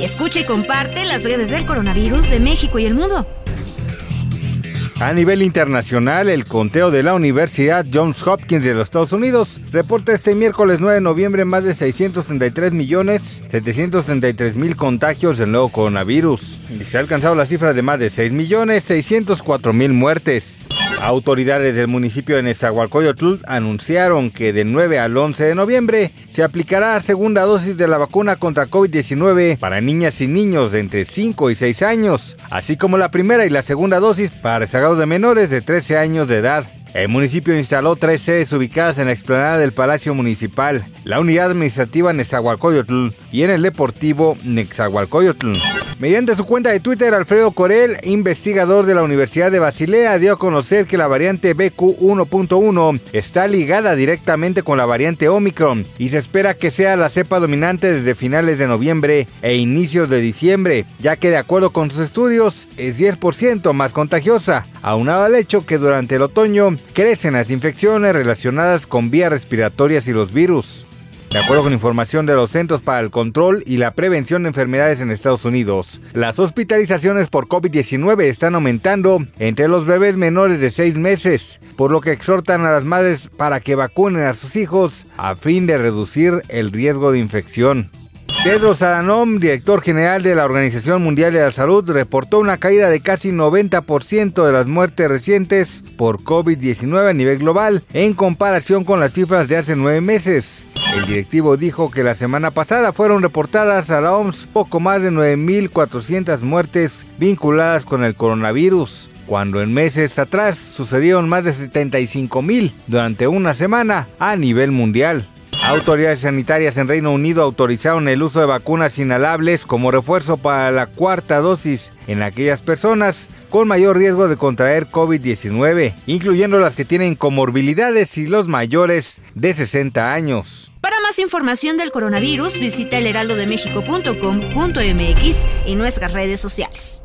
Escucha y comparte las breves del coronavirus de México y el mundo. A nivel internacional, el conteo de la Universidad Johns Hopkins de los Estados Unidos reporta este miércoles 9 de noviembre más de 633 millones 733 mil contagios del nuevo coronavirus y se ha alcanzado la cifra de más de 6 millones 604 mil muertes. Autoridades del municipio de Nezahualcóyotl anunciaron que del 9 al 11 de noviembre se aplicará segunda dosis de la vacuna contra COVID-19 para niñas y niños de entre 5 y 6 años, así como la primera y la segunda dosis para rezagados de menores de 13 años de edad. El municipio instaló tres sedes ubicadas en la explanada del Palacio Municipal, la unidad administrativa Nezahualcóyotl y en el deportivo Nezahualcóyotl. Mediante su cuenta de Twitter, Alfredo Corel, investigador de la Universidad de Basilea, dio a conocer que la variante BQ1.1 está ligada directamente con la variante Omicron y se espera que sea la cepa dominante desde finales de noviembre e inicios de diciembre, ya que de acuerdo con sus estudios es 10% más contagiosa, aunado al hecho que durante el otoño crecen las infecciones relacionadas con vías respiratorias y los virus. De acuerdo con información de los Centros para el Control y la Prevención de Enfermedades en Estados Unidos, las hospitalizaciones por COVID-19 están aumentando entre los bebés menores de 6 meses, por lo que exhortan a las madres para que vacunen a sus hijos a fin de reducir el riesgo de infección. Tedros Adhanom, director general de la Organización Mundial de la Salud, reportó una caída de casi 90% de las muertes recientes por COVID-19 a nivel global en comparación con las cifras de hace nueve meses. El directivo dijo que la semana pasada fueron reportadas a la OMS poco más de 9.400 muertes vinculadas con el coronavirus, cuando en meses atrás sucedieron más de 75.000 durante una semana a nivel mundial. Autoridades sanitarias en Reino Unido autorizaron el uso de vacunas inhalables como refuerzo para la cuarta dosis en aquellas personas con mayor riesgo de contraer COVID-19, incluyendo las que tienen comorbilidades y los mayores de 60 años. Para más información del coronavirus, visita elheraldodemexico.com.mx y nuestras redes sociales.